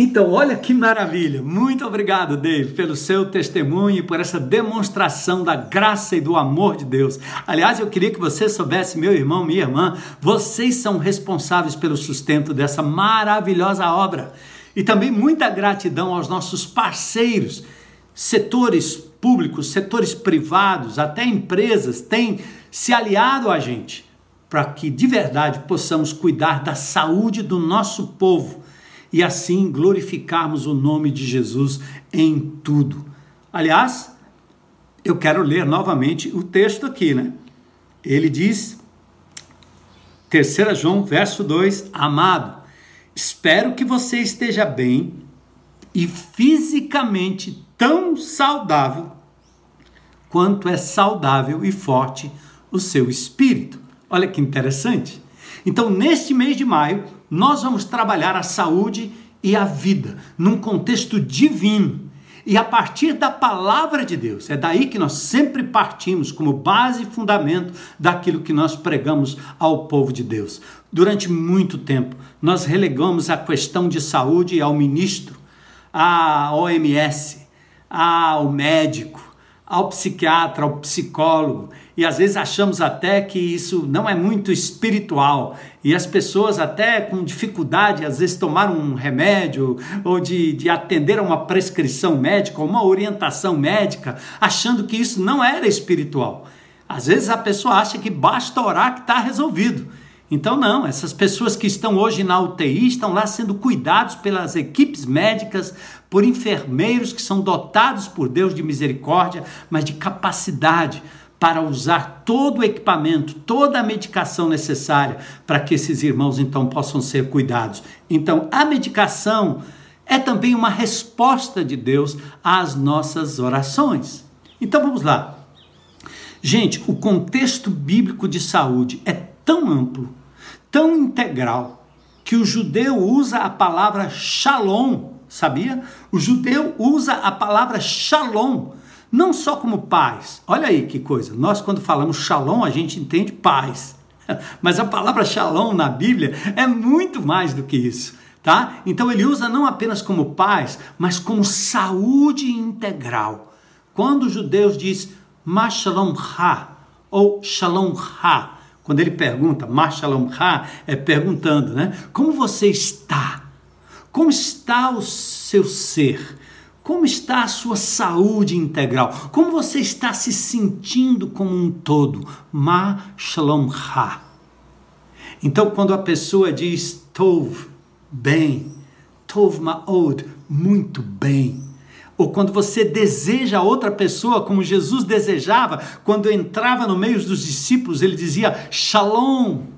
Então, olha que maravilha! Muito obrigado, Dave, pelo seu testemunho e por essa demonstração da graça e do amor de Deus. Aliás, eu queria que você soubesse, meu irmão, minha irmã, vocês são responsáveis pelo sustento dessa maravilhosa obra. E também muita gratidão aos nossos parceiros, setores públicos, setores privados, até empresas têm se aliado a gente para que de verdade possamos cuidar da saúde do nosso povo e assim glorificarmos o nome de Jesus em tudo. Aliás, eu quero ler novamente o texto aqui, né? Ele diz, 3 João, verso 2: Amado, espero que você esteja bem e fisicamente tão saudável quanto é saudável e forte o seu espírito. Olha que interessante. Então, neste mês de maio, nós vamos trabalhar a saúde e a vida num contexto divino. E a partir da palavra de Deus, é daí que nós sempre partimos como base e fundamento daquilo que nós pregamos ao povo de Deus. Durante muito tempo, nós relegamos a questão de saúde ao ministro, à OMS, ao médico, ao psiquiatra, ao psicólogo, e às vezes achamos até que isso não é muito espiritual, e as pessoas até com dificuldade, às vezes, tomar um remédio ou de, de atender a uma prescrição médica, uma orientação médica, achando que isso não era espiritual. Às vezes a pessoa acha que basta orar que está resolvido. Então, não, essas pessoas que estão hoje na UTI estão lá sendo cuidados pelas equipes médicas, por enfermeiros que são dotados por Deus de misericórdia, mas de capacidade para usar todo o equipamento, toda a medicação necessária para que esses irmãos então possam ser cuidados. Então, a medicação é também uma resposta de Deus às nossas orações. Então, vamos lá. Gente, o contexto bíblico de saúde é tão amplo, tão integral, que o judeu usa a palavra shalom, sabia? O judeu usa a palavra shalom, não só como paz. Olha aí que coisa. Nós, quando falamos shalom, a gente entende paz. Mas a palavra shalom na Bíblia é muito mais do que isso. Tá? Então ele usa não apenas como paz, mas como saúde integral. Quando os judeus diz ma shalom ha ou shalom ha, quando ele pergunta, Mashalom Ha, é perguntando, né? Como você está? Como está o seu ser? Como está a sua saúde integral? Como você está se sentindo como um todo? Ma Shalom Ha. Então, quando a pessoa diz Tov, bem, Tov Ma'od, muito bem, ou quando você deseja outra pessoa como Jesus desejava, quando entrava no meio dos discípulos, ele dizia Shalom.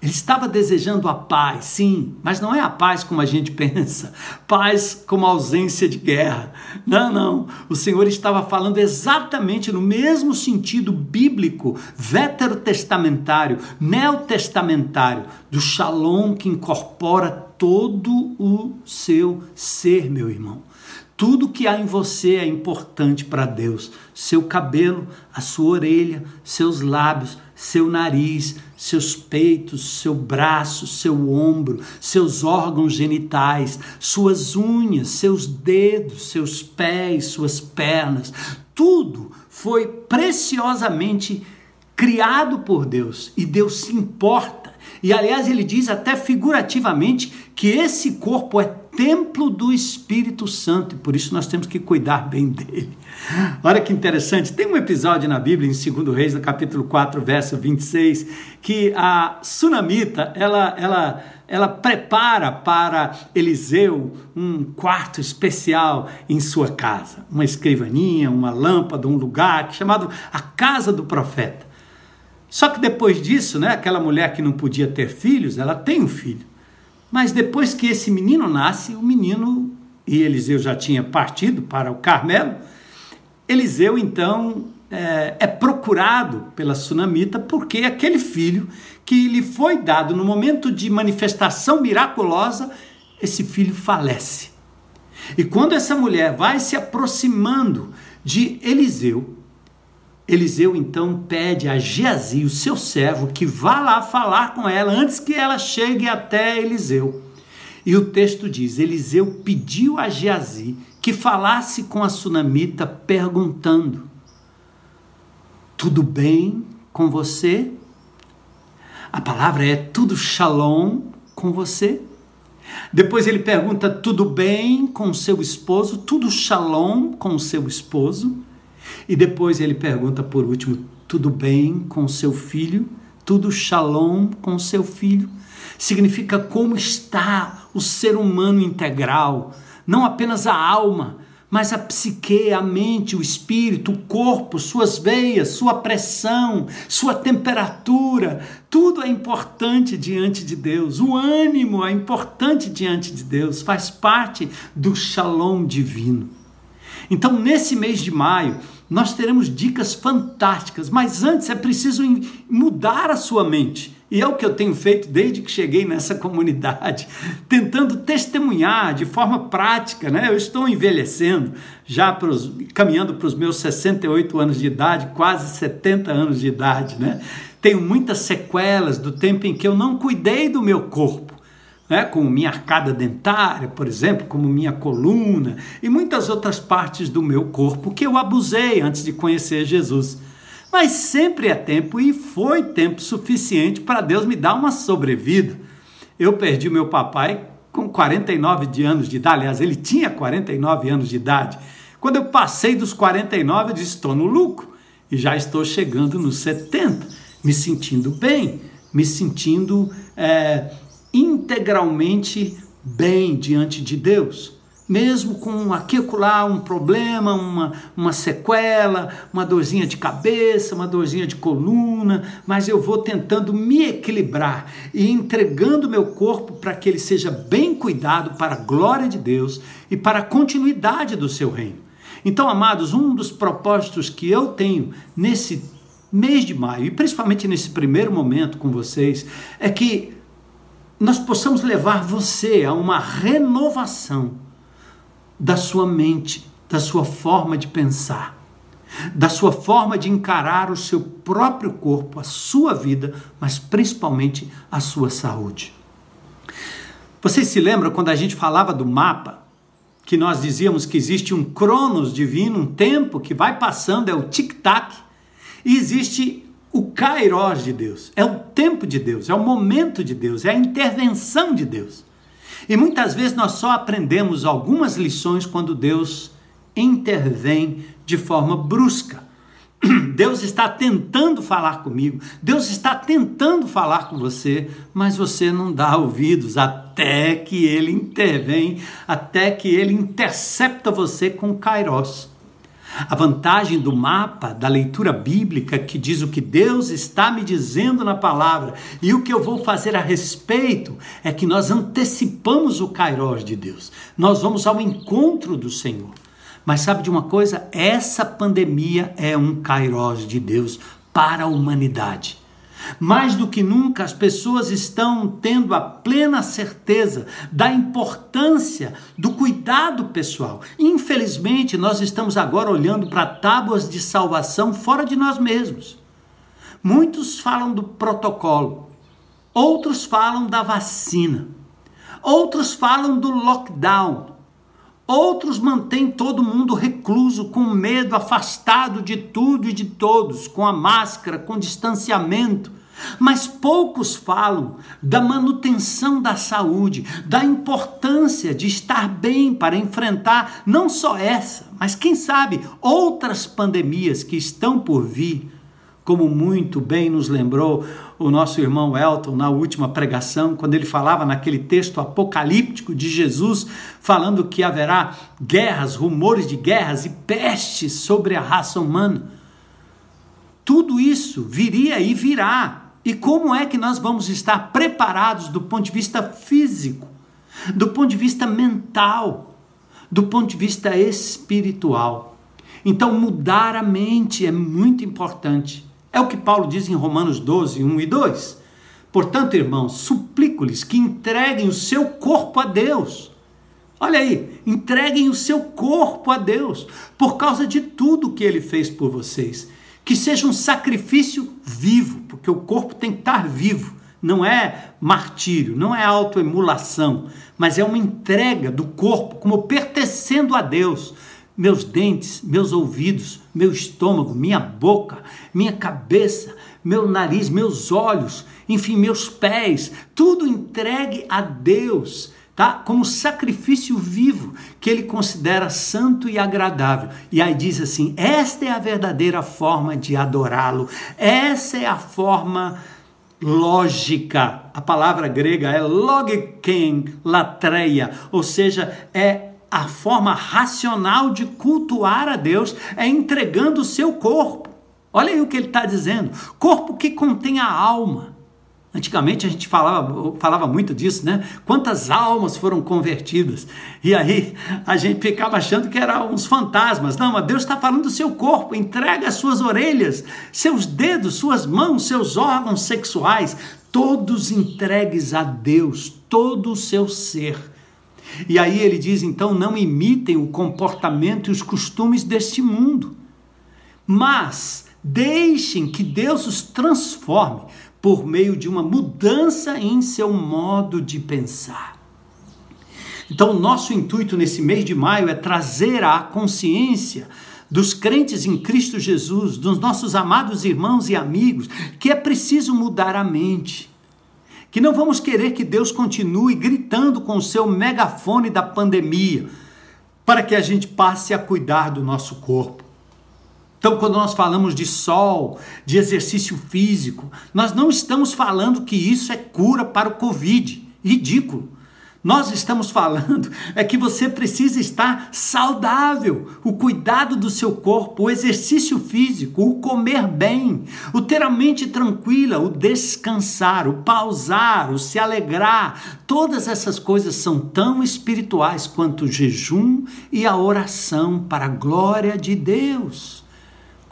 Ele estava desejando a paz, sim, mas não é a paz como a gente pensa, paz como ausência de guerra. Não, não. O Senhor estava falando exatamente no mesmo sentido bíblico, veterotestamentário, neotestamentário, do shalom que incorpora todo o seu ser, meu irmão. Tudo que há em você é importante para Deus. Seu cabelo, a sua orelha, seus lábios, seu nariz, seus peitos, seu braço, seu ombro, seus órgãos genitais, suas unhas, seus dedos, seus pés, suas pernas. Tudo foi preciosamente criado por Deus e Deus se importa. E aliás, ele diz até figurativamente que esse corpo é templo do Espírito Santo e por isso nós temos que cuidar bem dele. Olha que interessante, tem um episódio na Bíblia, em 2 Reis, no capítulo 4, verso 26, que a sunamita, ela, ela, ela prepara para Eliseu um quarto especial em sua casa, uma escrivaninha, uma lâmpada, um lugar chamado a casa do profeta. Só que depois disso, né, aquela mulher que não podia ter filhos, ela tem um filho. Mas depois que esse menino nasce, o menino, e Eliseu já tinha partido para o Carmelo, Eliseu então é, é procurado pela sunamita porque aquele filho que lhe foi dado no momento de manifestação miraculosa, esse filho falece. E quando essa mulher vai se aproximando de Eliseu, Eliseu então pede a Geazi, o seu servo, que vá lá falar com ela antes que ela chegue até Eliseu. E o texto diz: Eliseu pediu a Geazi que falasse com a sunamita, perguntando: Tudo bem com você? A palavra é tudo shalom com você? Depois ele pergunta: tudo bem com seu esposo? Tudo shalom com seu esposo? E depois ele pergunta por último: tudo bem com seu filho? Tudo shalom com seu filho? Significa como está o ser humano integral, não apenas a alma, mas a psique, a mente, o espírito, o corpo, suas veias, sua pressão, sua temperatura, tudo é importante diante de Deus. O ânimo é importante diante de Deus, faz parte do shalom divino. Então, nesse mês de maio, nós teremos dicas fantásticas, mas antes é preciso mudar a sua mente. E é o que eu tenho feito desde que cheguei nessa comunidade, tentando testemunhar de forma prática, né? Eu estou envelhecendo, já pros, caminhando para os meus 68 anos de idade, quase 70 anos de idade, né? Tenho muitas sequelas do tempo em que eu não cuidei do meu corpo. Né, como minha arcada dentária, por exemplo, como minha coluna e muitas outras partes do meu corpo que eu abusei antes de conhecer Jesus. Mas sempre é tempo e foi tempo suficiente para Deus me dar uma sobrevida. Eu perdi meu papai com 49 de anos de idade, aliás, ele tinha 49 anos de idade. Quando eu passei dos 49, eu disse: estou no lucro e já estou chegando nos 70, me sentindo bem, me sentindo é, integralmente bem diante de Deus mesmo com aqui um problema, uma, uma sequela, uma dorzinha de cabeça, uma dorzinha de coluna, mas eu vou tentando me equilibrar e entregando meu corpo para que ele seja bem cuidado para a glória de Deus e para a continuidade do seu reino. Então, amados, um dos propósitos que eu tenho nesse mês de maio, e principalmente nesse primeiro momento com vocês, é que nós possamos levar você a uma renovação da sua mente, da sua forma de pensar, da sua forma de encarar o seu próprio corpo, a sua vida, mas principalmente a sua saúde. Vocês se lembram quando a gente falava do mapa, que nós dizíamos que existe um cronos divino, um tempo que vai passando, é o tic-tac, e existe o kairos de Deus, é o tempo de Deus, é o momento de Deus, é a intervenção de Deus. E muitas vezes nós só aprendemos algumas lições quando Deus intervém de forma brusca. Deus está tentando falar comigo, Deus está tentando falar com você, mas você não dá ouvidos até que ele intervém, até que ele intercepta você com Kairos. A vantagem do mapa, da leitura bíblica, que diz o que Deus está me dizendo na palavra e o que eu vou fazer a respeito, é que nós antecipamos o Kairos de Deus. Nós vamos ao encontro do Senhor. Mas sabe de uma coisa? Essa pandemia é um Kairos de Deus para a humanidade. Mais do que nunca, as pessoas estão tendo a plena certeza da importância do cuidado pessoal. Infelizmente, nós estamos agora olhando para tábuas de salvação fora de nós mesmos. Muitos falam do protocolo, outros falam da vacina, outros falam do lockdown. Outros mantêm todo mundo recluso, com medo, afastado de tudo e de todos, com a máscara, com distanciamento. Mas poucos falam da manutenção da saúde, da importância de estar bem para enfrentar não só essa, mas quem sabe outras pandemias que estão por vir como muito bem nos lembrou o nosso irmão Elton na última pregação, quando ele falava naquele texto apocalíptico de Jesus, falando que haverá guerras, rumores de guerras e pestes sobre a raça humana. Tudo isso viria e virá. E como é que nós vamos estar preparados do ponto de vista físico, do ponto de vista mental, do ponto de vista espiritual? Então, mudar a mente é muito importante. É o que Paulo diz em Romanos 12, 1 e 2. Portanto, irmãos, suplico-lhes que entreguem o seu corpo a Deus. Olha aí, entreguem o seu corpo a Deus, por causa de tudo que ele fez por vocês. Que seja um sacrifício vivo, porque o corpo tem que estar vivo, não é martírio, não é autoemulação, mas é uma entrega do corpo como pertencendo a Deus. Meus dentes, meus ouvidos, meu estômago, minha boca, minha cabeça, meu nariz, meus olhos, enfim, meus pés, tudo entregue a Deus tá? Como sacrifício vivo que ele considera santo e agradável. E aí diz assim: esta é a verdadeira forma de adorá-lo. Essa é a forma lógica. A palavra grega é logiken latreia, ou seja, é a forma racional de cultuar a Deus, é entregando o seu corpo. Olha aí o que ele está dizendo: corpo que contém a alma Antigamente a gente falava, falava muito disso, né? Quantas almas foram convertidas? E aí a gente ficava achando que eram uns fantasmas. Não, mas Deus está falando do seu corpo. Entrega as suas orelhas, seus dedos, suas mãos, seus órgãos sexuais, todos entregues a Deus, todo o seu ser. E aí ele diz: então não imitem o comportamento e os costumes deste mundo, mas deixem que Deus os transforme por meio de uma mudança em seu modo de pensar. Então, nosso intuito nesse mês de maio é trazer à consciência dos crentes em Cristo Jesus, dos nossos amados irmãos e amigos, que é preciso mudar a mente. Que não vamos querer que Deus continue gritando com o seu megafone da pandemia, para que a gente passe a cuidar do nosso corpo. Então, quando nós falamos de sol, de exercício físico, nós não estamos falando que isso é cura para o Covid. Ridículo. Nós estamos falando é que você precisa estar saudável, o cuidado do seu corpo, o exercício físico, o comer bem, o ter a mente tranquila, o descansar, o pausar, o se alegrar. Todas essas coisas são tão espirituais quanto o jejum e a oração para a glória de Deus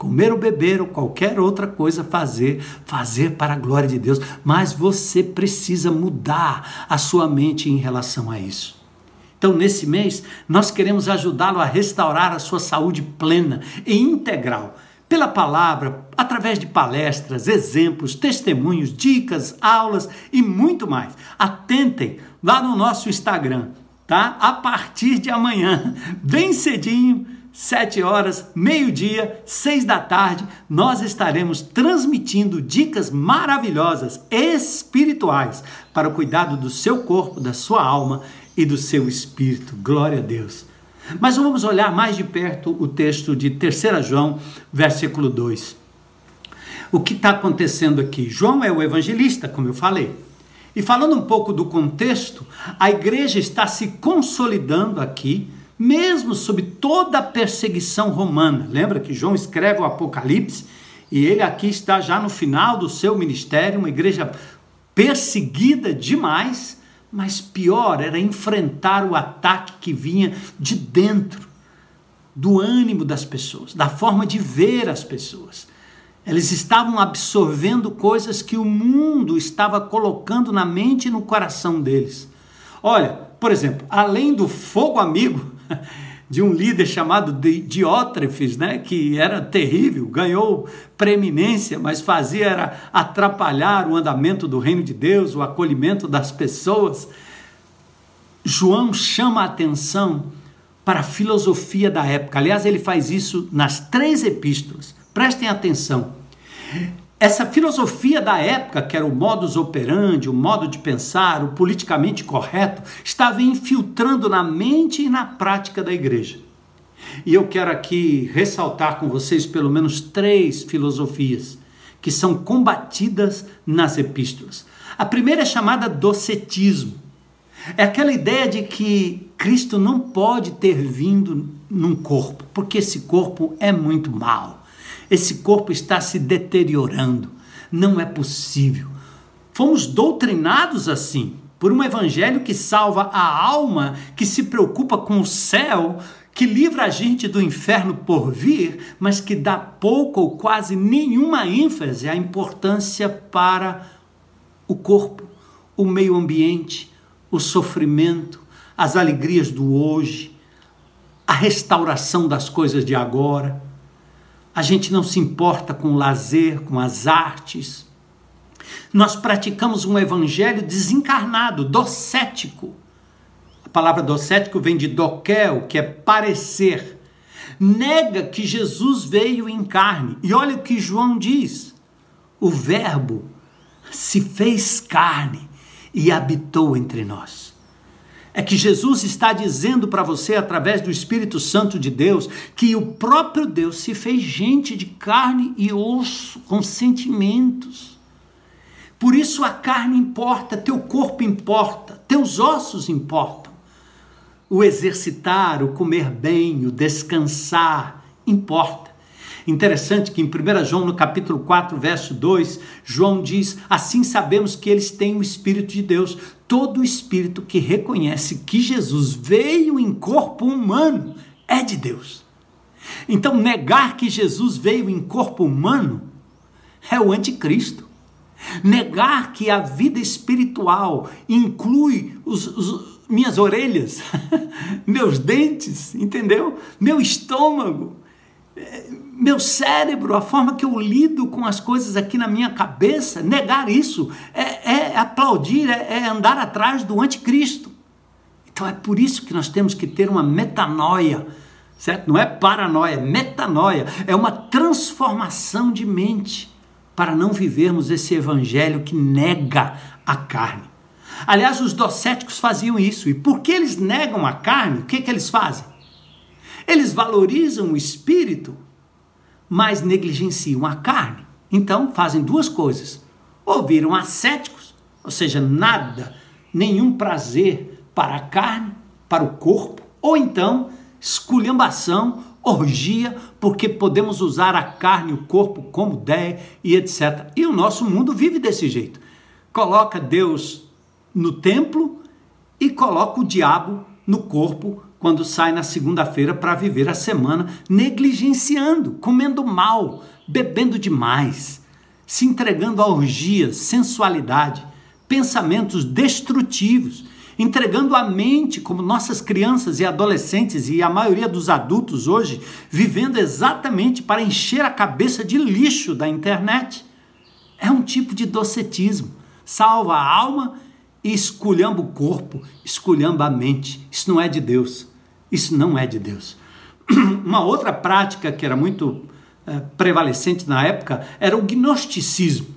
comer ou beber ou qualquer outra coisa fazer, fazer para a glória de Deus, mas você precisa mudar a sua mente em relação a isso. Então, nesse mês, nós queremos ajudá-lo a restaurar a sua saúde plena e integral, pela palavra, através de palestras, exemplos, testemunhos, dicas, aulas e muito mais. Atentem lá no nosso Instagram, tá? A partir de amanhã, bem cedinho, sete horas, meio-dia, seis da tarde, nós estaremos transmitindo dicas maravilhosas espirituais para o cuidado do seu corpo, da sua alma e do seu espírito. Glória a Deus. Mas vamos olhar mais de perto o texto de 3 João, versículo 2. O que está acontecendo aqui? João é o evangelista, como eu falei. E falando um pouco do contexto, a igreja está se consolidando aqui mesmo sob toda a perseguição romana. Lembra que João escreve o Apocalipse e ele aqui está já no final do seu ministério, uma igreja perseguida demais, mas pior era enfrentar o ataque que vinha de dentro do ânimo das pessoas, da forma de ver as pessoas. Eles estavam absorvendo coisas que o mundo estava colocando na mente e no coração deles. Olha, por exemplo, além do fogo amigo, de um líder chamado Diótrefes, né, que era terrível, ganhou preeminência, mas fazia era atrapalhar o andamento do reino de Deus, o acolhimento das pessoas. João chama a atenção para a filosofia da época. Aliás, ele faz isso nas três epístolas. Prestem atenção. Essa filosofia da época, que era o modus operandi, o modo de pensar, o politicamente correto, estava infiltrando na mente e na prática da igreja. E eu quero aqui ressaltar com vocês pelo menos três filosofias que são combatidas nas epístolas. A primeira é chamada docetismo. É aquela ideia de que Cristo não pode ter vindo num corpo, porque esse corpo é muito mau. Esse corpo está se deteriorando. Não é possível. Fomos doutrinados assim por um evangelho que salva a alma, que se preocupa com o céu, que livra a gente do inferno por vir, mas que dá pouco ou quase nenhuma ênfase à importância para o corpo, o meio ambiente, o sofrimento, as alegrias do hoje, a restauração das coisas de agora. A gente não se importa com o lazer, com as artes. Nós praticamos um evangelho desencarnado, docético. A palavra docético vem de doquel, que é parecer. Nega que Jesus veio em carne. E olha o que João diz: o Verbo se fez carne e habitou entre nós. É que Jesus está dizendo para você, através do Espírito Santo de Deus, que o próprio Deus se fez gente de carne e osso, com sentimentos. Por isso a carne importa, teu corpo importa, teus ossos importam. O exercitar, o comer bem, o descansar importa. Interessante que em 1 João, no capítulo 4, verso 2, João diz: Assim sabemos que eles têm o Espírito de Deus. Todo espírito que reconhece que Jesus veio em corpo humano é de Deus. Então, negar que Jesus veio em corpo humano é o anticristo. Negar que a vida espiritual inclui os, os, minhas orelhas, meus dentes, entendeu? Meu estômago, meu cérebro, a forma que eu lido com as coisas aqui na minha cabeça, negar isso é, é aplaudir, é, é andar atrás do anticristo. Então é por isso que nós temos que ter uma metanoia, certo? Não é paranoia, é metanoia, é uma transformação de mente para não vivermos esse evangelho que nega a carne. Aliás, os docéticos faziam isso. E porque eles negam a carne, o que, que eles fazem? Eles valorizam o espírito mas negligenciam a carne. Então fazem duas coisas: ou viram ascéticos, ou seja, nada, nenhum prazer para a carne, para o corpo, ou então esculhambação, orgia, porque podemos usar a carne o corpo como der e etc. E o nosso mundo vive desse jeito. Coloca Deus no templo e coloca o diabo no corpo quando sai na segunda-feira para viver a semana negligenciando, comendo mal, bebendo demais, se entregando a orgias, sensualidade, pensamentos destrutivos, entregando a mente, como nossas crianças e adolescentes e a maioria dos adultos hoje, vivendo exatamente para encher a cabeça de lixo da internet. É um tipo de docetismo. Salva a alma e esculhamba o corpo, esculhamba a mente. Isso não é de Deus. Isso não é de Deus. Uma outra prática que era muito é, prevalecente na época era o gnosticismo.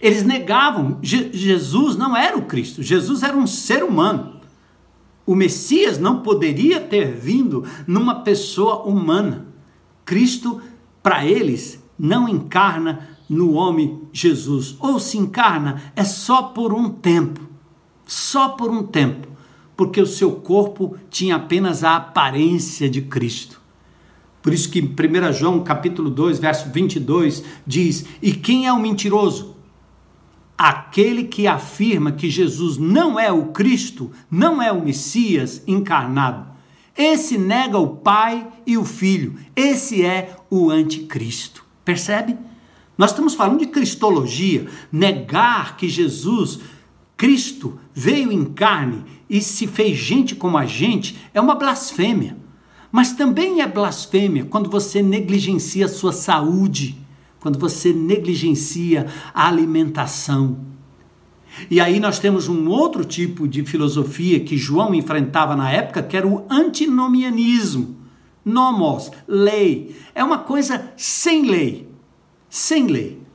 Eles negavam, Je Jesus não era o Cristo, Jesus era um ser humano. O Messias não poderia ter vindo numa pessoa humana. Cristo, para eles, não encarna no homem Jesus. Ou se encarna, é só por um tempo. Só por um tempo porque o seu corpo tinha apenas a aparência de Cristo. Por isso que 1 João capítulo 2, verso 22 diz: "E quem é o mentiroso? Aquele que afirma que Jesus não é o Cristo, não é o Messias encarnado. Esse nega o Pai e o Filho. Esse é o anticristo." Percebe? Nós estamos falando de cristologia, negar que Jesus Cristo veio em carne e se fez gente como a gente é uma blasfêmia. Mas também é blasfêmia quando você negligencia a sua saúde, quando você negligencia a alimentação. E aí nós temos um outro tipo de filosofia que João enfrentava na época, que era o antinomianismo. Nomos, lei. É uma coisa sem lei. Sem lei.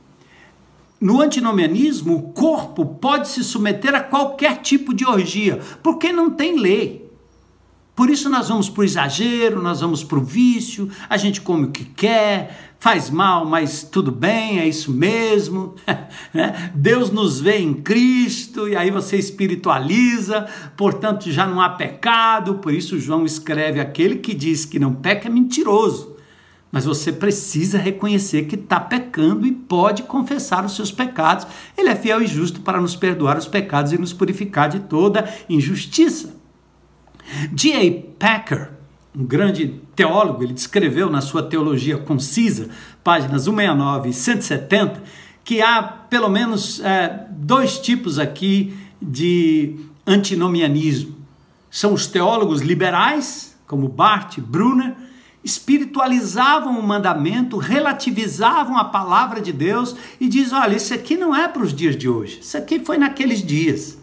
No antinomianismo, o corpo pode se submeter a qualquer tipo de orgia, porque não tem lei. Por isso nós vamos para o exagero, nós vamos para o vício, a gente come o que quer, faz mal, mas tudo bem, é isso mesmo. Né? Deus nos vê em Cristo e aí você espiritualiza, portanto já não há pecado. Por isso João escreve: aquele que diz que não peca é mentiroso mas você precisa reconhecer que está pecando e pode confessar os seus pecados. Ele é fiel e justo para nos perdoar os pecados e nos purificar de toda injustiça. D.A. Packer, um grande teólogo, ele descreveu na sua Teologia Concisa, páginas 169 e 170, que há pelo menos é, dois tipos aqui de antinomianismo. São os teólogos liberais, como Bart Brunner, espiritualizavam o mandamento, relativizavam a palavra de Deus e diz: olha, isso aqui não é para os dias de hoje, isso aqui foi naqueles dias.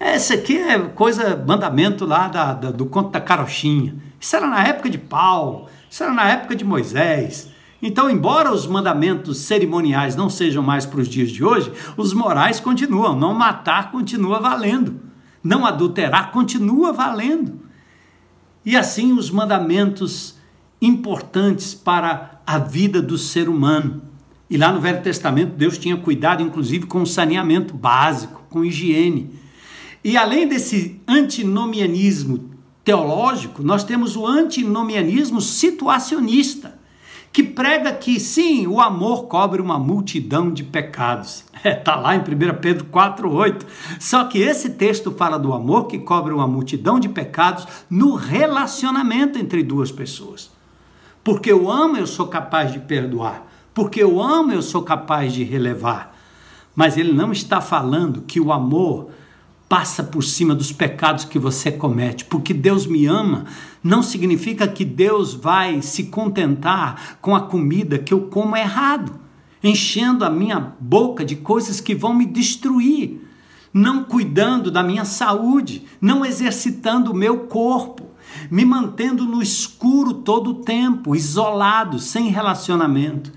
Esse aqui é coisa, mandamento lá da, da, do conto da carochinha. Isso era na época de Paulo, isso era na época de Moisés. Então, embora os mandamentos cerimoniais não sejam mais para os dias de hoje, os morais continuam. Não matar continua valendo. Não adulterar continua valendo. E assim os mandamentos importantes para a vida do ser humano. E lá no Velho Testamento, Deus tinha cuidado, inclusive, com o saneamento básico, com higiene. E além desse antinomianismo teológico, nós temos o antinomianismo situacionista que prega que sim, o amor cobre uma multidão de pecados. Está é, tá lá em 1 Pedro 4,8. Só que esse texto fala do amor que cobre uma multidão de pecados no relacionamento entre duas pessoas. Porque eu amo, eu sou capaz de perdoar. Porque eu amo, eu sou capaz de relevar. Mas ele não está falando que o amor passa por cima dos pecados que você comete. Porque Deus me ama, não significa que Deus vai se contentar com a comida que eu como errado, enchendo a minha boca de coisas que vão me destruir, não cuidando da minha saúde, não exercitando o meu corpo, me mantendo no escuro todo o tempo, isolado, sem relacionamento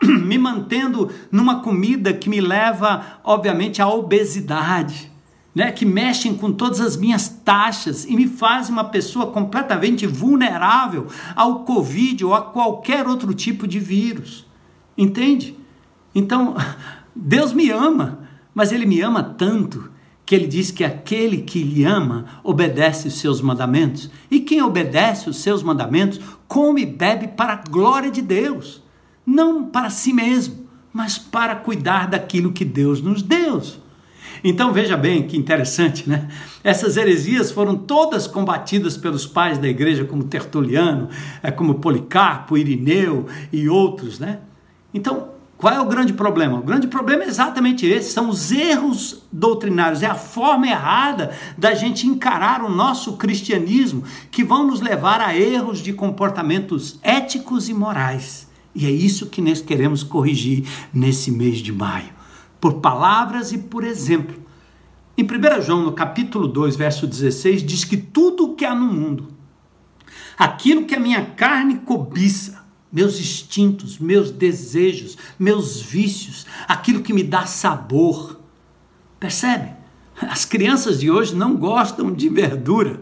me mantendo numa comida que me leva, obviamente, à obesidade né, que mexem com todas as minhas taxas e me fazem uma pessoa completamente vulnerável ao Covid ou a qualquer outro tipo de vírus. Entende? Então, Deus me ama, mas Ele me ama tanto que Ele diz que aquele que lhe ama obedece os seus mandamentos. E quem obedece os seus mandamentos come e bebe para a glória de Deus, não para si mesmo, mas para cuidar daquilo que Deus nos deu. Então veja bem que interessante, né? Essas heresias foram todas combatidas pelos pais da igreja, como Tertuliano, é, como Policarpo, Irineu e outros, né? Então, qual é o grande problema? O grande problema é exatamente esse: são os erros doutrinários, é a forma errada da gente encarar o nosso cristianismo que vão nos levar a erros de comportamentos éticos e morais. E é isso que nós queremos corrigir nesse mês de maio por palavras e por exemplo. Em 1 João, no capítulo 2, verso 16, diz que tudo o que há no mundo, aquilo que a minha carne cobiça, meus instintos, meus desejos, meus vícios, aquilo que me dá sabor. Percebe? As crianças de hoje não gostam de verdura,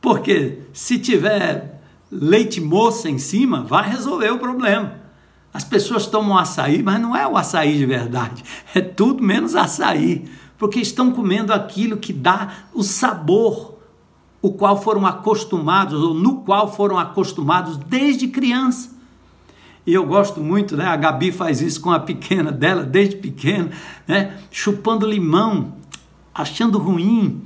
porque se tiver leite moça em cima, vai resolver o problema. As pessoas tomam açaí, mas não é o açaí de verdade, é tudo menos açaí, porque estão comendo aquilo que dá o sabor, o qual foram acostumados, ou no qual foram acostumados desde criança. E eu gosto muito, né? A Gabi faz isso com a pequena dela, desde pequena, né? Chupando limão, achando ruim,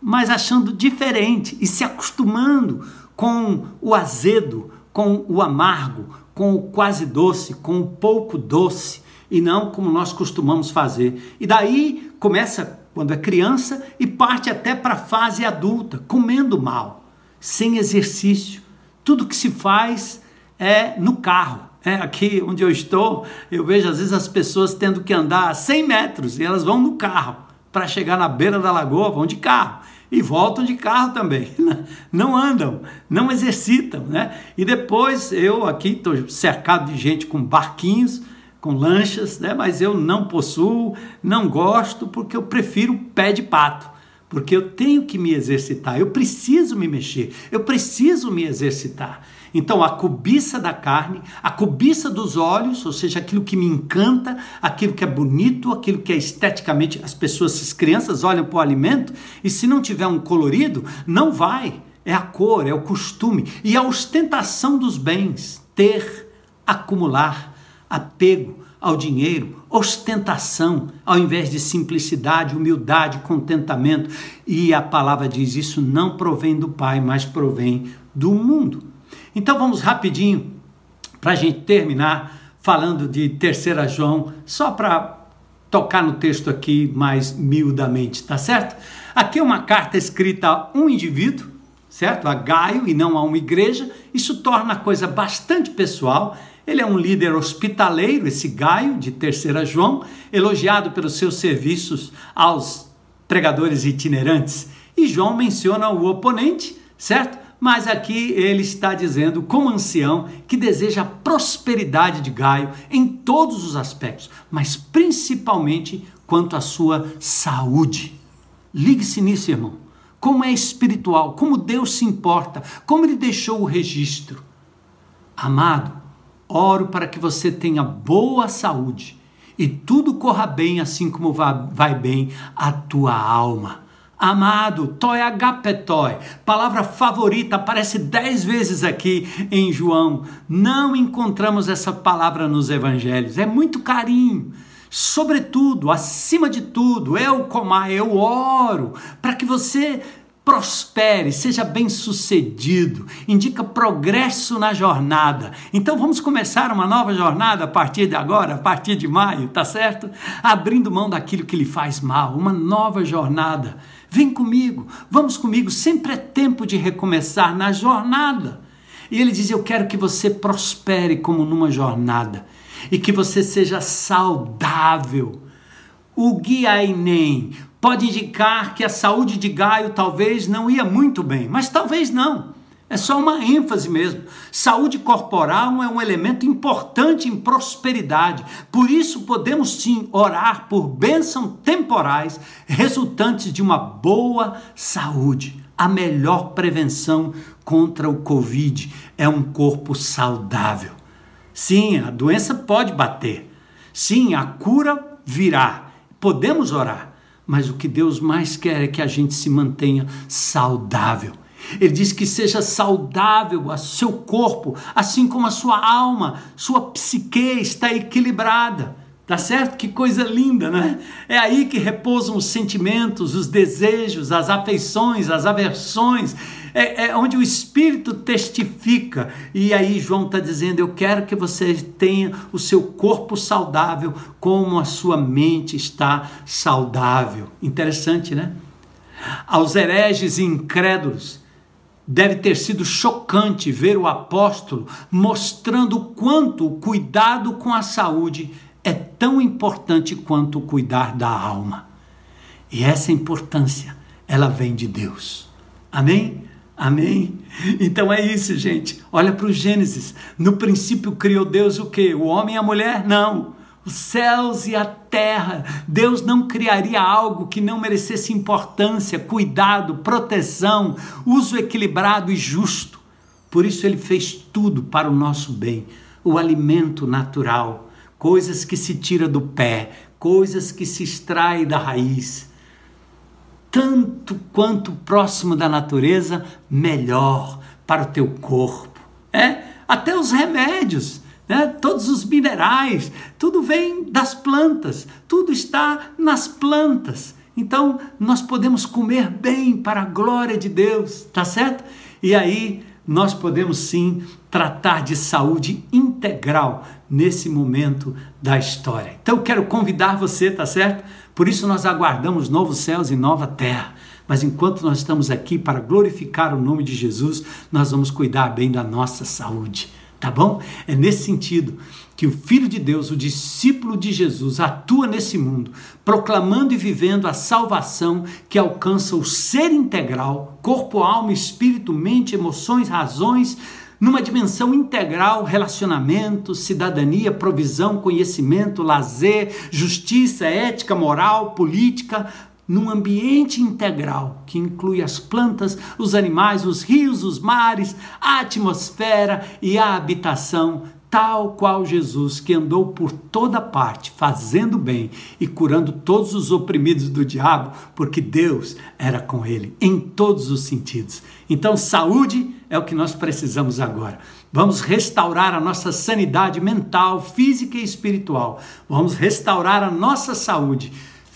mas achando diferente e se acostumando com o azedo, com o amargo, com o quase doce, com o pouco doce, e não como nós costumamos fazer. E daí começa quando é criança e parte até para a fase adulta, comendo mal, sem exercício. Tudo que se faz é no carro. É, aqui onde eu estou, eu vejo às vezes as pessoas tendo que andar 100 metros e elas vão no carro para chegar na beira da lagoa, vão de carro e voltam de carro também. Não andam, não exercitam, né? E depois eu aqui estou cercado de gente com barquinhos, com lanchas, né? Mas eu não possuo, não gosto, porque eu prefiro pé de pato. Porque eu tenho que me exercitar, eu preciso me mexer, eu preciso me exercitar. Então, a cobiça da carne, a cobiça dos olhos, ou seja, aquilo que me encanta, aquilo que é bonito, aquilo que é esteticamente. As pessoas, as crianças olham para o alimento e se não tiver um colorido, não vai. É a cor, é o costume. E a ostentação dos bens, ter, acumular, apego ao dinheiro, ostentação, ao invés de simplicidade, humildade, contentamento. E a palavra diz: isso não provém do Pai, mas provém do mundo. Então vamos rapidinho para a gente terminar falando de Terceira João, só para tocar no texto aqui mais miudamente, tá certo? Aqui é uma carta escrita a um indivíduo, certo? A Gaio e não a uma igreja. Isso torna a coisa bastante pessoal. Ele é um líder hospitaleiro, esse Gaio, de Terceira João, elogiado pelos seus serviços aos pregadores itinerantes. E João menciona o oponente, certo? Mas aqui ele está dizendo, como ancião, que deseja a prosperidade de Gaio em todos os aspectos, mas principalmente quanto à sua saúde. Ligue-se nisso, irmão. Como é espiritual, como Deus se importa, como ele deixou o registro. Amado, oro para que você tenha boa saúde e tudo corra bem, assim como vai bem a tua alma. Amado, toi agapetoi, palavra favorita, aparece dez vezes aqui em João. Não encontramos essa palavra nos evangelhos, é muito carinho. Sobretudo, acima de tudo, eu, comar, eu oro para que você prospere, seja bem sucedido, indica progresso na jornada. Então vamos começar uma nova jornada a partir de agora, a partir de maio, tá certo? Abrindo mão daquilo que lhe faz mal, uma nova jornada. Vem comigo, vamos comigo, sempre é tempo de recomeçar na jornada. E ele diz: Eu quero que você prospere como numa jornada e que você seja saudável. O guia Enem, pode indicar que a saúde de Gaio talvez não ia muito bem, mas talvez não. É só uma ênfase mesmo. Saúde corporal é um elemento importante em prosperidade. Por isso, podemos sim orar por bênçãos temporais resultantes de uma boa saúde. A melhor prevenção contra o Covid é um corpo saudável. Sim, a doença pode bater. Sim, a cura virá. Podemos orar mas o que Deus mais quer é que a gente se mantenha saudável. Ele diz que seja saudável a seu corpo, assim como a sua alma, sua psique está equilibrada. Tá certo? Que coisa linda, né? É aí que repousam os sentimentos, os desejos, as afeições, as aversões. É, é onde o Espírito testifica. E aí João está dizendo: Eu quero que você tenha o seu corpo saudável, como a sua mente está saudável. Interessante, né? Aos hereges e incrédulos, Deve ter sido chocante ver o apóstolo mostrando o quanto o cuidado com a saúde é tão importante quanto cuidar da alma. E essa importância, ela vem de Deus. Amém? Amém? Então é isso, gente. Olha para o Gênesis. No princípio criou Deus o quê? O homem e a mulher? Não. Os céus e a terra. Deus não criaria algo que não merecesse importância, cuidado, proteção, uso equilibrado e justo. Por isso ele fez tudo para o nosso bem. O alimento natural, coisas que se tira do pé, coisas que se extrai da raiz. Tanto quanto próximo da natureza, melhor para o teu corpo. É? Até os remédios, né? todos os minerais, tudo vem das plantas, tudo está nas plantas. Então, nós podemos comer bem para a glória de Deus, tá certo? E aí, nós podemos sim tratar de saúde integral nesse momento da história. Então eu quero convidar você, tá certo? Por isso nós aguardamos novos céus e nova terra. Mas enquanto nós estamos aqui para glorificar o nome de Jesus, nós vamos cuidar bem da nossa saúde, tá bom? É nesse sentido que o Filho de Deus, o discípulo de Jesus, atua nesse mundo, proclamando e vivendo a salvação que alcança o ser integral, corpo, alma, espírito, mente, emoções, razões, numa dimensão integral, relacionamento, cidadania, provisão, conhecimento, lazer, justiça, ética, moral, política, num ambiente integral que inclui as plantas, os animais, os rios, os mares, a atmosfera e a habitação tal qual Jesus, que andou por toda parte, fazendo bem e curando todos os oprimidos do diabo, porque Deus era com ele em todos os sentidos. Então, saúde é o que nós precisamos agora. Vamos restaurar a nossa sanidade mental, física e espiritual. Vamos restaurar a nossa saúde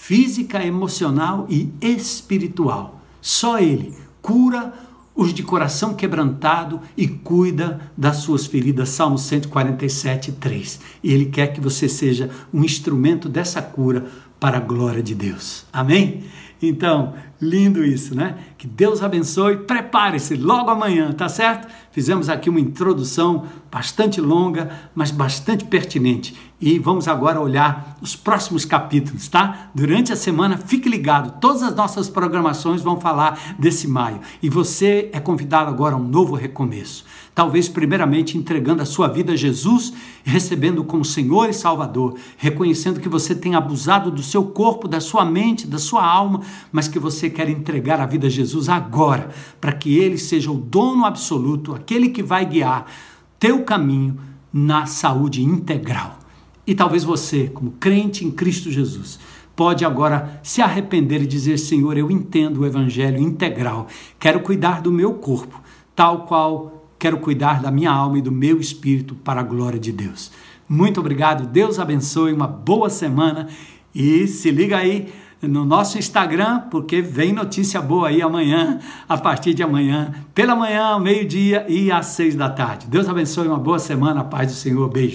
física, emocional e espiritual. Só Ele cura os de coração quebrantado e cuida das suas feridas. Salmo 147, 3. E Ele quer que você seja um instrumento dessa cura para a glória de Deus. Amém? Então, Lindo isso, né? Que Deus abençoe. Prepare-se logo amanhã, tá certo? Fizemos aqui uma introdução bastante longa, mas bastante pertinente. E vamos agora olhar os próximos capítulos, tá? Durante a semana, fique ligado. Todas as nossas programações vão falar desse maio. E você é convidado agora a um novo recomeço. Talvez, primeiramente, entregando a sua vida a Jesus, recebendo como Senhor e Salvador, reconhecendo que você tem abusado do seu corpo, da sua mente, da sua alma, mas que você quer entregar a vida a Jesus agora, para que Ele seja o dono absoluto, aquele que vai guiar teu caminho na saúde integral. E talvez você, como crente em Cristo Jesus, pode agora se arrepender e dizer: Senhor, eu entendo o evangelho integral, quero cuidar do meu corpo, tal qual quero cuidar da minha alma e do meu espírito para a glória de Deus. Muito obrigado, Deus abençoe, uma boa semana. E se liga aí no nosso Instagram, porque vem notícia boa aí amanhã, a partir de amanhã, pela manhã, ao meio-dia e às seis da tarde. Deus abençoe, uma boa semana, a paz do Senhor, beijo.